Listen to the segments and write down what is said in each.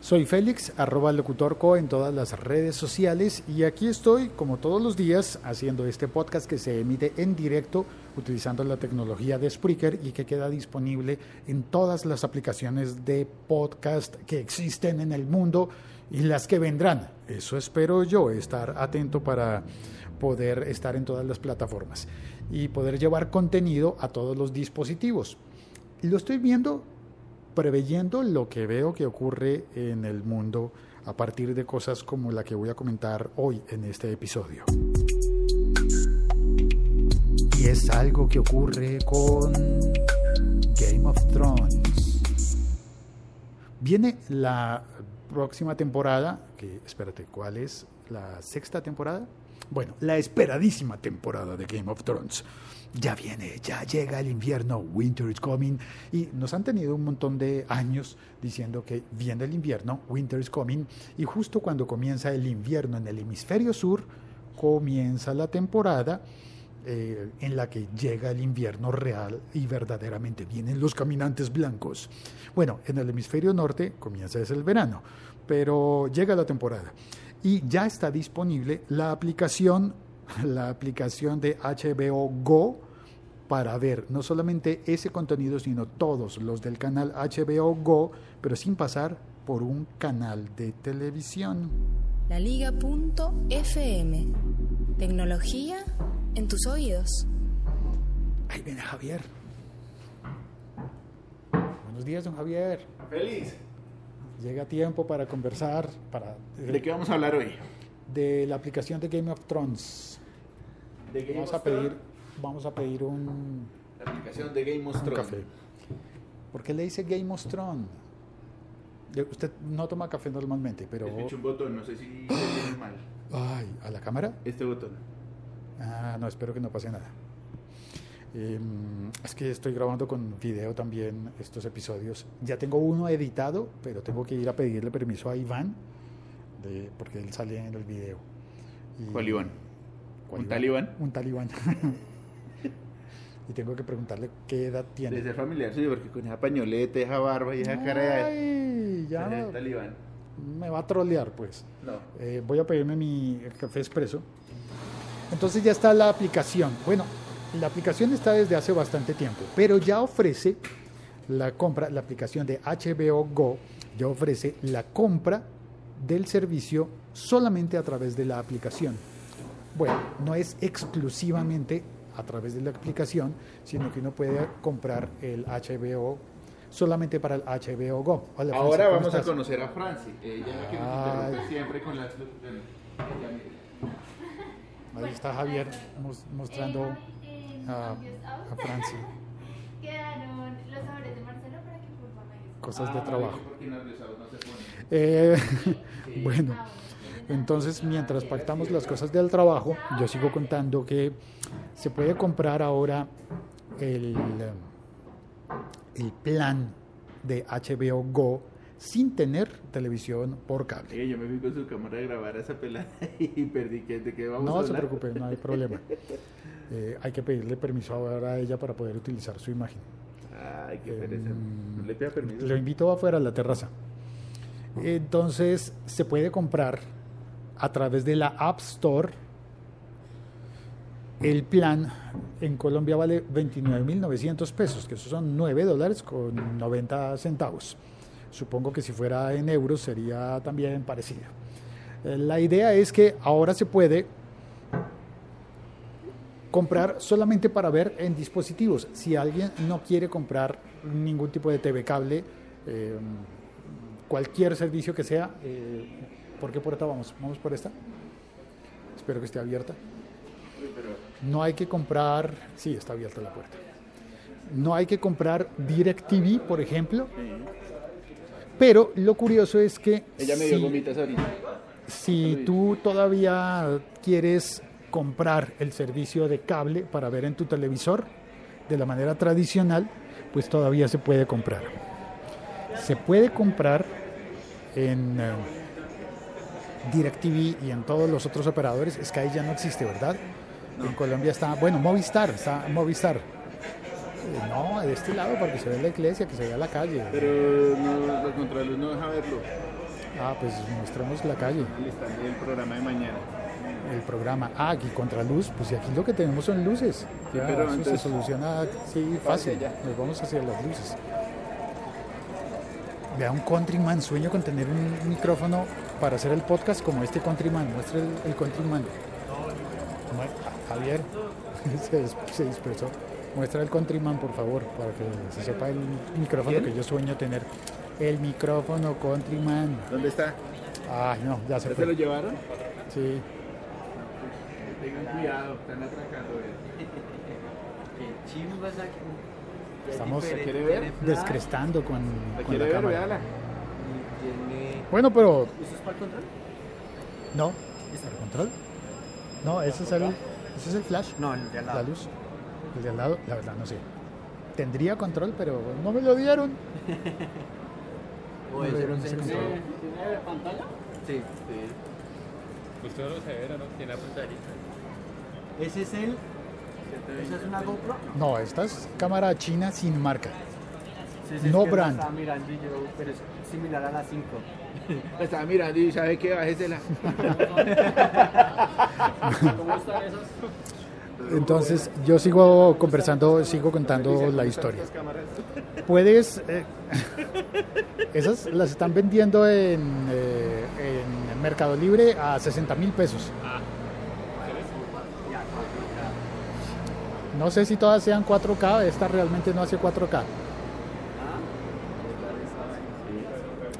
Soy Félix, arroba locutorco en todas las redes sociales y aquí estoy, como todos los días, haciendo este podcast que se emite en directo utilizando la tecnología de Spreaker y que queda disponible en todas las aplicaciones de podcast que existen en el mundo y las que vendrán. Eso espero yo, estar atento para poder estar en todas las plataformas y poder llevar contenido a todos los dispositivos. Lo estoy viendo preveyendo lo que veo que ocurre en el mundo a partir de cosas como la que voy a comentar hoy en este episodio. Y es algo que ocurre con Game of Thrones. Viene la próxima temporada, que espérate, ¿cuál es? ¿La sexta temporada? Bueno, la esperadísima temporada de Game of Thrones ya viene, ya llega el invierno, winter is coming, y nos han tenido un montón de años diciendo que viene el invierno, winter is coming, y justo cuando comienza el invierno en el hemisferio sur, comienza la temporada eh, en la que llega el invierno real y verdaderamente vienen los caminantes blancos. Bueno, en el hemisferio norte comienza es el verano, pero llega la temporada. Y ya está disponible la aplicación la aplicación de HBO Go para ver no solamente ese contenido, sino todos los del canal HBO Go, pero sin pasar por un canal de televisión. La Liga.fm. Tecnología en tus oídos. Ahí viene Javier. Buenos días, don Javier. Feliz. Llega tiempo para conversar, para... ¿De qué vamos a hablar hoy? De la aplicación de Game of Thrones. De Game Vamos of a pedir, vamos a pedir un, La aplicación de Game of Thrones. café. ¿Por qué le dice Game of Thrones? Usted no toma café normalmente, pero... Pincho un botón, no sé si se viene mal. Ay, ¿a la cámara? Este botón. Ah, no, espero que no pase nada. Em, es que estoy grabando con video también estos episodios. Ya tengo uno editado, pero tengo que ir a pedirle permiso a Iván, de, porque él sale en el video. Y- ¿Cuál Iván? ¿Cuál ¿Un talibán? Un talibán. y tengo que preguntarle qué edad tiene. De ser familiar suyo, porque con esa pañoleta, esa barba y esa cara de... Ya es talibán. me va a trolear, pues. No. Eh, voy a pedirme mi café expreso. Entonces ya está la aplicación. Bueno, la aplicación está desde hace bastante tiempo, pero ya ofrece la compra, la aplicación de HBO Go ya ofrece la compra del servicio solamente a través de la aplicación. Bueno, no es exclusivamente a través de la aplicación, sino que uno puede comprar el HBO solamente para el HBO Go. Hola, Ahora ¿cómo vamos a conocer a Franci. Ella es la que nos siempre con las. Ahí está Javier mos- mostrando Eh, a, a Franci Quedaron los sabores de Marcelo para que por favor me cosas Ah, de trabajo. no se ponen. Eh, bueno, entonces mientras pactamos las cosas del trabajo, yo sigo contando que se puede comprar ahora el, el plan de HBO Go sin tener televisión por cable. Yo me fui con su cámara a grabar a esa pelada y perdí que de qué vamos a No se preocupe, no hay problema. Eh, hay que pedirle permiso ahora a ella para poder utilizar su imagen. Ay, qué pereza. Em, No le pida permiso. Lo invito afuera a la terraza. Entonces se puede comprar a través de la App Store. El plan en Colombia vale 29.900 pesos, que esos son 9 dólares con 90 centavos. Supongo que si fuera en euros sería también parecido. Eh, La idea es que ahora se puede comprar solamente para ver en dispositivos. Si alguien no quiere comprar ningún tipo de TV cable, eh, cualquier servicio que sea, eh, ¿por qué puerta vamos? ¿Vamos por esta? Espero que esté abierta. No hay que comprar, sí, está abierta la puerta. No hay que comprar DirecTV, por ejemplo. Pero lo curioso es que Ella me dio si- gomitas ahorita. si tú todavía quieres comprar el servicio de cable para ver en tu televisor de la manera tradicional, pues todavía se puede comprar. Se puede comprar en eh, DirecTV y en todos los otros operadores. Sky ya no existe, ¿verdad? En Colombia está, bueno, Movistar, está Movistar. Eh, No, de este lado, porque se ve la iglesia, que se vea la calle. Pero no, la contraluz no deja verlo. Ah, pues mostremos la calle, El stand del programa de mañana. El programa. Ah, aquí contraluz, pues y aquí lo que tenemos son luces. Ya, pero eso se soluciona, sí, fácil. Nos vamos hacia las luces. Vea un countryman, sueño con tener un micrófono para hacer el podcast como este countryman. Muestra el, el countryman. Javier se, se dispersó. Muestra el countryman, por favor, para que se sepa el micrófono ¿Quién? que yo sueño tener. El micrófono countryman. ¿Dónde está? Ay, no, ya se ¿Ya se lo llevaron? Sí. Tengan cuidado, están atracando. Qué chimbas aquí. Ya es Estamos- ¿Quiere ver? descrestando con, ¿La con la ver? cámara. Véala. y tiene- Bueno, pero ¿Eso es para el control? no. ¿El control? No, ese es el, ese es el flash, No, el de al la lado. luz. El de al lado, la verdad no sé. Tendría control, pero no me lo dieron. O es No. ¿Tiene pantalla? Sí. Usted no lo sabe, ¿no? Tiene la pantallita. Ese es el. ¿Esa es una GoPro? No, esta es cámara china sin marca. Sí, sí, es No que brand. Estaba mirando y yo, pero es similar a la 5. La estaba mirando y sabe que bájesela. ¿Cómo están esas? Entonces yo sigo conversando, sigo contando la historia. Puedes, eh, esas las están vendiendo en, eh, en Mercado Libre a 60 mil pesos. No sé si todas sean 4K, esta realmente no hace 4K.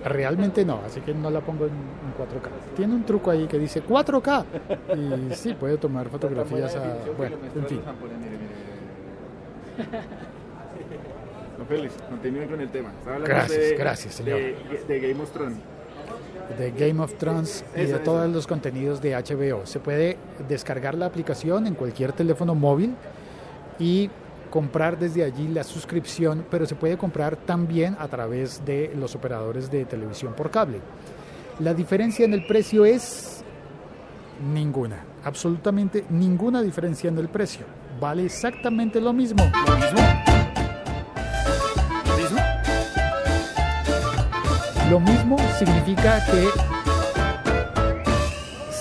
Realmente no, así que no la pongo en, en 4K. Tiene un truco ahí que dice 4K y sí, puede tomar fotografías a... Bueno, en fin. Don Félix, continúe con el tema. Gracias, de- gracias, señor. De, de Game of Thrones. de Game of Thrones y Eso, de eso. todos los contenidos de HBO. Se puede descargar la aplicación en cualquier teléfono móvil y comprar desde allí la suscripción, pero se puede comprar también a través de los operadores de televisión por cable. La diferencia en el precio es ninguna, absolutamente ninguna diferencia en el precio. Vale exactamente lo mismo. ¿Lo mismo? ¿Lo mismo? Significa que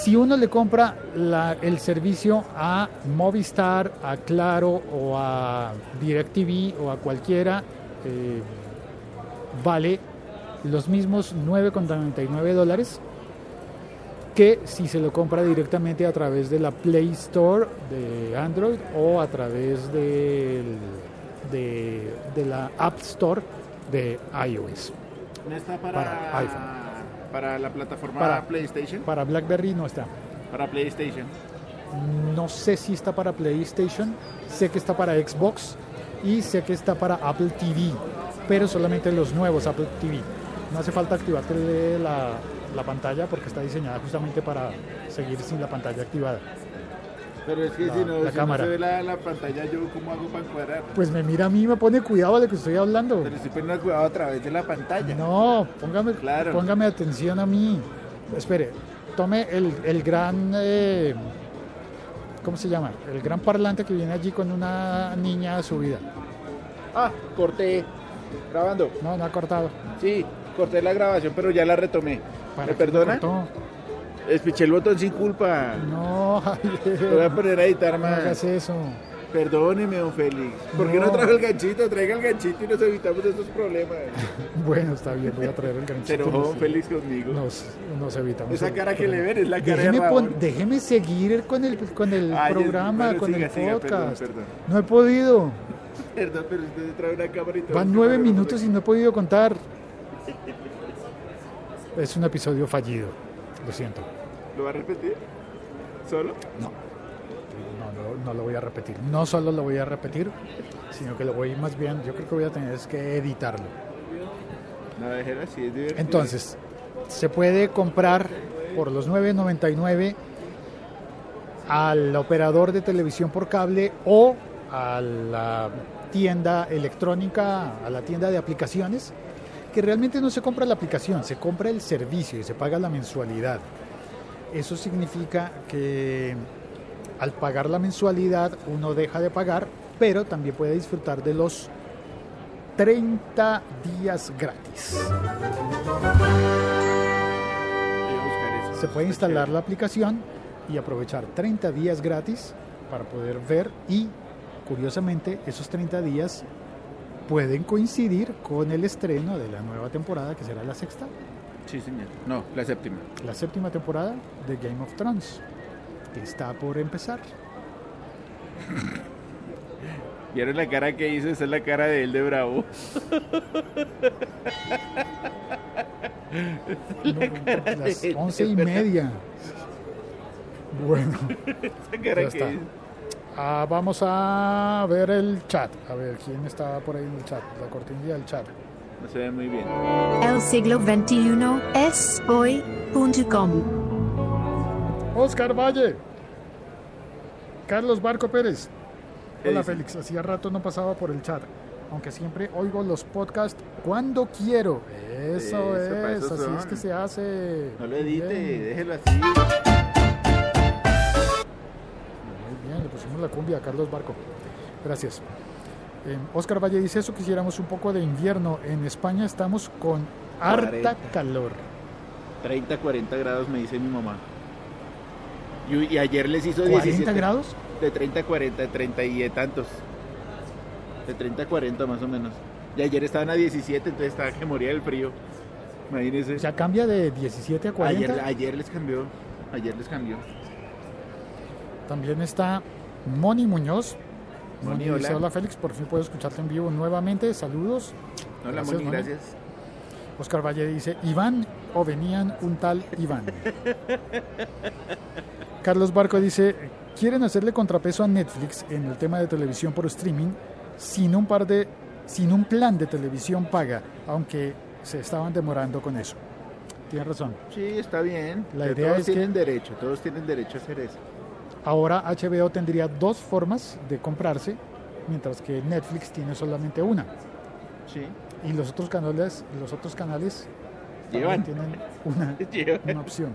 si uno le compra la- el servicio a Movistar, a Claro o a DirecTV o a cualquiera, eh, vale los mismos 9,99 dólares que si se lo compra directamente a través de la Play Store de Android o a través de, de la App Store de iOS. No está para, Para iPhone. Para la plataforma Para- PlayStation. Para BlackBerry no está. Para PlayStation. No sé si está para PlayStation, sé que está para Xbox y sé que está para Apple TV, pero solamente los nuevos Apple TV. No hace falta activarte la, la pantalla porque está diseñada justamente para seguir sin la pantalla activada. Pero es que La- si no, la si cámara. no se ve la, la pantalla, ¿yo cómo hago para encuadrar? Pues me mira a mí y me pone cuidado de lo que estoy hablando. Pero estoy poniendo cuidado a través de la pantalla. No, póngame, Claro. póngame atención a mí. Espere, tome el, el gran... eh, ¿Cómo se llama? El gran parlante que viene allí con una niña subida. Ah, corté. Grabando. No, no ha cortado. Sí, corté la grabación, pero ya la retomé. ¿Para ¿Me perdona? Espiché el botón sin culpa. No, Lo voy a Javier. poner a editar No hagas más. eso. Perdóneme, don Félix. ¿Por qué no No. trajo el ganchito? Traiga el ganchito y nos evitamos estos problemas. Bueno, está bien, voy a traer el ganchito. Se enojó don Félix conmigo. Nos, nos evitamos. Esa cara que le ven es la cara de déjeme, Rabón. pon- déjeme seguir con el, con el Ay, programa, con siga, el siga, podcast. perdón. No he podido. Perdón, pero usted trae una cámara y todo. Van nueve minutos y no he podido contar. Es un episodio fallido. Lo siento. ¿Lo va a repetir? ¿Solo? No. No, no, no lo voy a repetir. No solo lo voy a repetir, sino que lo voy más bien, yo creo que voy a tener es que editarlo. No, déjelo así, es divertido. Entonces, se puede comprar por los 9.99 al operador de televisión por cable o a la tienda electrónica, a la tienda de aplicaciones, que realmente no se compra la aplicación, se compra el servicio y se paga la mensualidad. Eso significa que al pagar la mensualidad uno deja de pagar pero también puede disfrutar de los 30 días gratis. Se puede instalar la aplicación y aprovechar 30 días gratis para poder ver y, curiosamente, esos 30 días pueden coincidir con el estreno de la nueva temporada, que será la sexta, Sí, señor. No, la séptima. la séptima temporada de Game of Thrones, que está por empezar. ¿Vieron la cara que hizo? Esa es la cara de él de bravo. No, las once y media. Bueno, Esa cara Ya que está. hizo. Ah, vamos a ver el chat. A ver quién está por ahí en el chat, la cortinilla del chat. No se ve muy bien. El siglo XXI es hoy.com. Oscar Valle. Carlos Barco Pérez. ¿Qué Hola? Félix, hacía rato no pasaba por el chat. Aunque siempre oigo los podcasts cuando quiero. Eso, es, eso así es que se hace. No lo edite, bien, déjelo así. La cumbia Carlos Barco. Gracias. Eh, Oscar Valle dice eso, quisiéramos un poco de invierno. En España estamos con harta 40. calor. 30, 40 grados me dice mi mamá. Y, y ayer les hizo 40 17. grados. De 30 a 40, de 30 y de tantos. De 30 a 40 más o menos. Y ayer estaban a 17, entonces estaba que moría del frío. Imagínense. O sea, cambia de 17 a 40. ayer, ayer les cambió. Ayer les cambió. También está Moni Muñoz. Moni, Moni dice, hola. hola Félix, por fin puedo escucharte en vivo nuevamente. Saludos. Hola, Gracias, Moni, Moni. gracias. Oscar Valle dice, Iván o venían un tal Iván. Carlos Barco dice, quieren hacerle contrapeso a Netflix en el tema de televisión por streaming sin un par de sin un plan de televisión paga, aunque se estaban demorando con eso. Tienes razón. Sí, está bien. La idea todos es que- tienen derecho, todos tienen derecho a hacer eso. Ahora HBO tendría dos formas de comprarse, mientras que Netflix tiene solamente una. Sí. Y los otros canales, los otros canales también Llevan. tienen una, Llevan. una opción.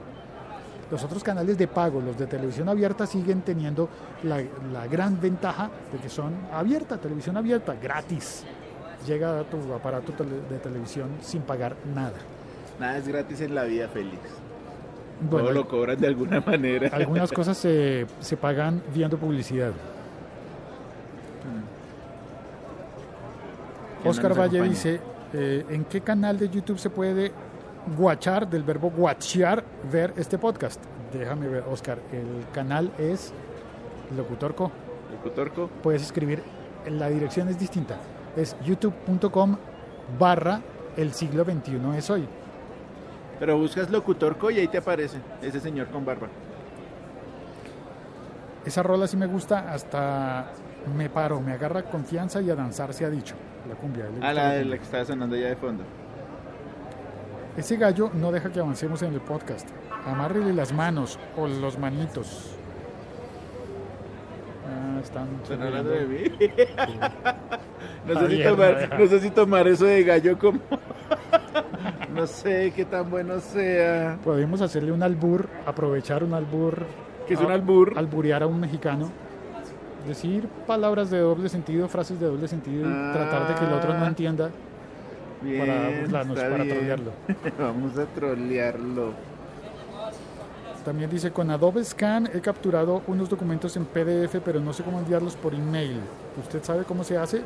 Los otros canales de pago, los de televisión abierta, siguen teniendo la, la gran ventaja de que son abierta, televisión abierta, gratis. Llega a tu aparato tele- de televisión sin pagar nada. Nada es gratis en la vida, Félix. Bueno, Todo lo cobran de alguna manera. algunas cosas se, se pagan viendo publicidad. ¿Quién Oscar Valle acompaña? dice, eh, ¿en qué canal de YouTube se puede guachar, del verbo guachear, ver este podcast? Déjame ver, Oscar, el canal es Locutorco. Locutorco. Puedes escribir, la dirección es distinta, es youtube.com barra el siglo XXI es hoy. Pero buscas Locutorco y ahí te aparece ese señor con barba. Esa rola sí me gusta, hasta me paro, me agarra confianza y a danzar se ha dicho. La cumbia. Ah, gusta la, de la que estaba sonando ya de fondo. Ese gallo no deja que avancemos en el podcast. Amárrele las manos o los manitos. Ah, están ¿Están hablando de mí? Sí. No sé, si Javier, tomar, no sé si tomar eso de gallo como... No sé qué tan bueno sea. Podemos hacerle un albur, aprovechar un albur. ¿Qué es un a- albur? Alburear a un mexicano. Decir palabras de doble sentido, frases de doble sentido y tratar de que el otro no Ah. entienda para burlarnos, para bien. trolearlo. Vamos a trolearlo. También dice, con Adobe Scan he capturado unos documentos en PDF, pero no sé cómo enviarlos por email. ¿Usted sabe cómo se hace?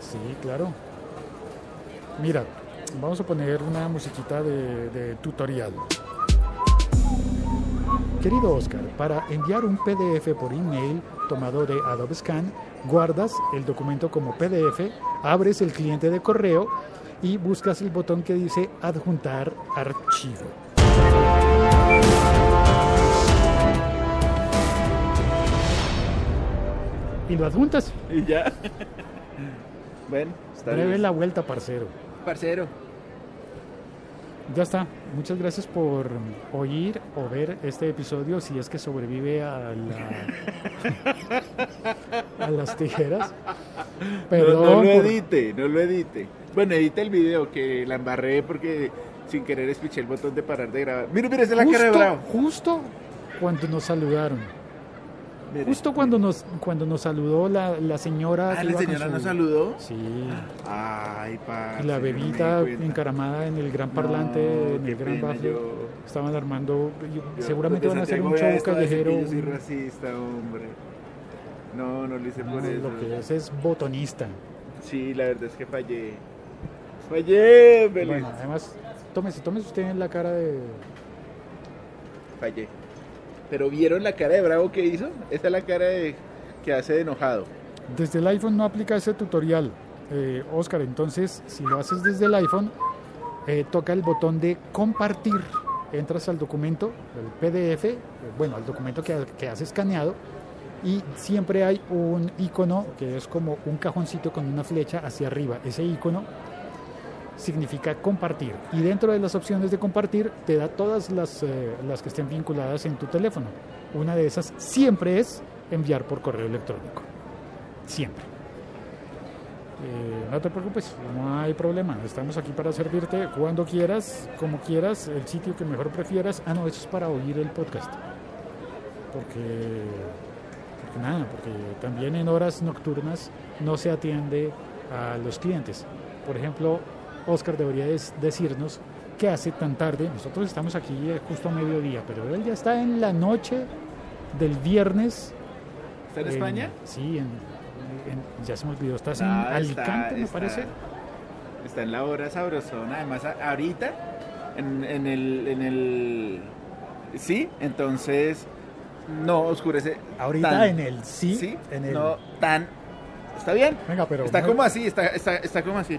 Sí, claro. Mira, vamos a poner una musiquita de, de tutorial. Querido Oscar, para enviar un PDF por email tomado de Adobe Scan, guardas el documento como PDF, abres el cliente de correo y buscas el botón que dice adjuntar archivo. Y lo adjuntas. Y ya. bueno, está Breve bien. la vuelta, parcero. Parcero. Ya está. Muchas gracias por oír o ver este episodio. Si es que sobrevive a, la, a las tijeras. No, Perdón. no lo por- edite, no lo edite. Bueno, edita el video que la embarré porque sin querer espiché el botón de parar de grabar. Mira, mira, es la cara de justo, Bravo. justo cuando nos saludaron. Justo cuando nos, cuando nos saludó la, la señora. Ah, que la señora su- nos saludó. Sí. Ay, pa. La bebita encaramada en el gran parlante, en el gran bafle. Yo, Estaban armando. yo- yo- seguramente van a hacer un show callejero. Yo soy racista, hombre. No, no lo hice por no, eso. lo que es es botonista. Sí, la verdad es que fallé. Fallé, Feliz. Bueno, además, tómese, tómese usted en la cara de. Fallé. Pero ¿vieron la cara de bravo que hizo? Esa es la cara de, que hace de enojado. Desde el iPhone no aplica ese tutorial, eh, Oscar. Entonces, si lo haces desde el iPhone, eh, toca el botón de compartir. Entras al documento, el PDF, eh, bueno, al documento que, que has escaneado, y siempre hay un icono que es como un cajoncito con una flecha hacia arriba. Ese icono significa compartir. Y dentro de las opciones de compartir te da todas las, eh, las que estén vinculadas en tu teléfono. Una de esas siempre es enviar por correo electrónico. Siempre. Eh, no te preocupes, no hay problema. Estamos aquí para servirte cuando quieras, como quieras, el sitio que mejor prefieras. Ah, no, eso es para oír el podcast. Porque, porque nada, porque también en horas nocturnas no se atiende a los clientes. Por ejemplo, Oscar debería des- decirnos qué hace tan tarde. Nosotros estamos aquí eh, justo a mediodía, pero él ya está en la noche del viernes. ¿Está en España? Sí, en, en- ya se me olvidó. Estás en está- Alicante, me está- parece. Está en la hora sabrosona. Además, ahorita, en, en el, en el... Sí, entonces no oscurece. Ahorita tan- en el sí, Sí, en el. no tan... ¿Está bien? Venga, pero Está no- como así, está, está, está como así.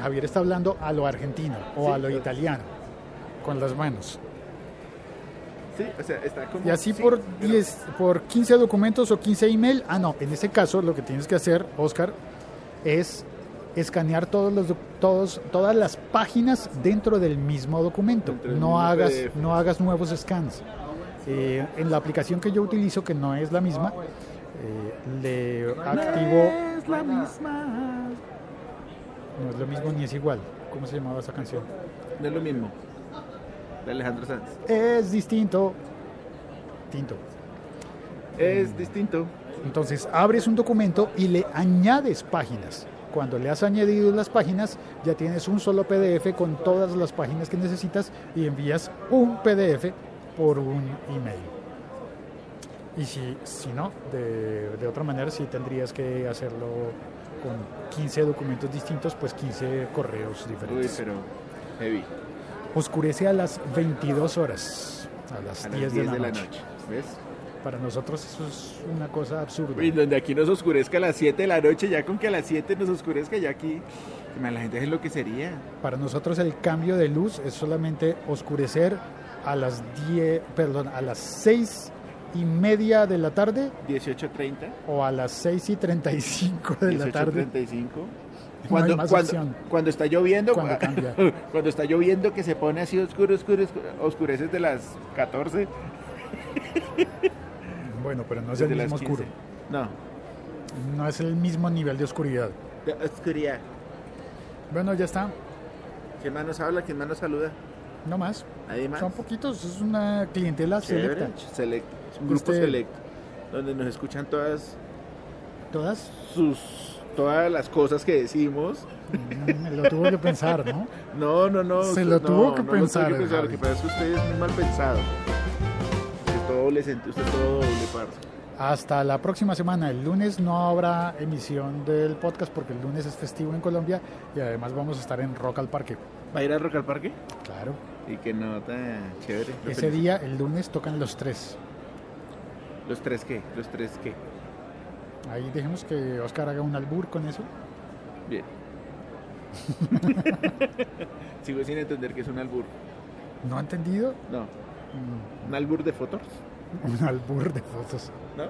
Javier está hablando a lo argentino o Sí, a lo italiano, con las manos. Sí, o sea, está como... Y así sí, por pero- 10, por 15 documentos o 15 email. Ah, no, en ese caso lo que tienes que hacer, Oscar, es escanear todos los, todos, todas las páginas dentro del mismo documento. Del No mismo hagas, PDF. no hagas nuevos scans. Eh, en la aplicación que yo utilizo, que no es la misma, eh, le activo. Es la misma. No es lo mismo ni es igual. ¿Cómo se llamaba esa canción? No es lo mismo. De Alejandro Sanz. Es distinto. Tinto. Es distinto. Entonces abres un documento y le añades páginas. Cuando le has añadido las páginas, ya tienes un solo PDF con todas las páginas que necesitas y envías un PDF por un email. Y si, si no, de, de otra manera, sí tendrías que hacerlo con 15 documentos distintos, pues 15 correos Uy, diferentes. pero heavy. Oscurece a las 22 horas, a las, A 10, las de, 10 la, de la noche. noche. ¿Ves? Para nosotros eso es una cosa absurda. Uy, donde aquí nos oscurezca a las 7 de la noche, ya con que a las 7 nos oscurezca, ya aquí. La gente es lo que sería. Para nosotros el cambio de luz es solamente oscurecer a las 10, perdón, a las 6 y media de la tarde 18.30. o a las 6 y 35 de la tarde. 18.35. No Cuando, más cuando, cuando está lloviendo, Cuando cambia. cuando está lloviendo que se pone así oscuro, oscuro, oscuro, oscureces de las 14 Bueno, pero no es el desde mismo 15. oscuro. No, No es el mismo nivel de oscuridad. de oscuridad. Bueno, ya está. ¿Quién más nos habla? ¿Quién más nos saluda? No más. ¿Nadie más? Son poquitos. Es una clientela Chévere, selecta. select. Es un grupo Este- selecto. Donde nos escuchan todas Todas. sus todas las cosas que decimos. mm, Lo tuvo que pensar, ¿no? No, no, no. Se lo no, tuvo que no pensar, Lo, tuvo que pensar. Lo que pasa es que usted es muy mal pensado. Usted todo le sentí, usted todo doble. Hasta la próxima semana. El lunes no habrá emisión del podcast porque el lunes es festivo en Colombia y además vamos a estar en Rock al Parque. ¿Va a ir a Rock al Parque? Claro. Y que nota chévere. Lo Ese día, el lunes, tocan los tres. ¿Los tres qué? ¿Los tres qué? Ahí dejemos que Oscar haga un albur con eso. Bien. Sigo sin entender que es un albur. ¿No ha entendido? No, Mm, un albur de fotos. Un albur de fotos. ¿No?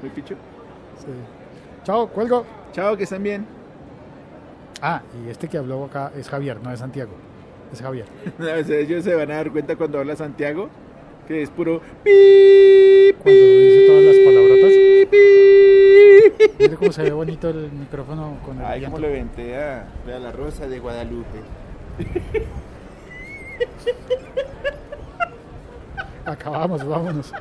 Muy picho. Sí. Chao, cuelgo. Chao, que estén bien. Ah, y este que habló acá es Javier, no es Santiago. Es Javier. O sea, ellos se van a dar cuenta cuando habla Santiago que es puro pip, Cuando dice todas las palabrotas. pip. Mire cómo se ve bonito el micrófono con el Ay, cómo le ventea. Vea la rosa de Guadalupe. Acabamos, vámonos.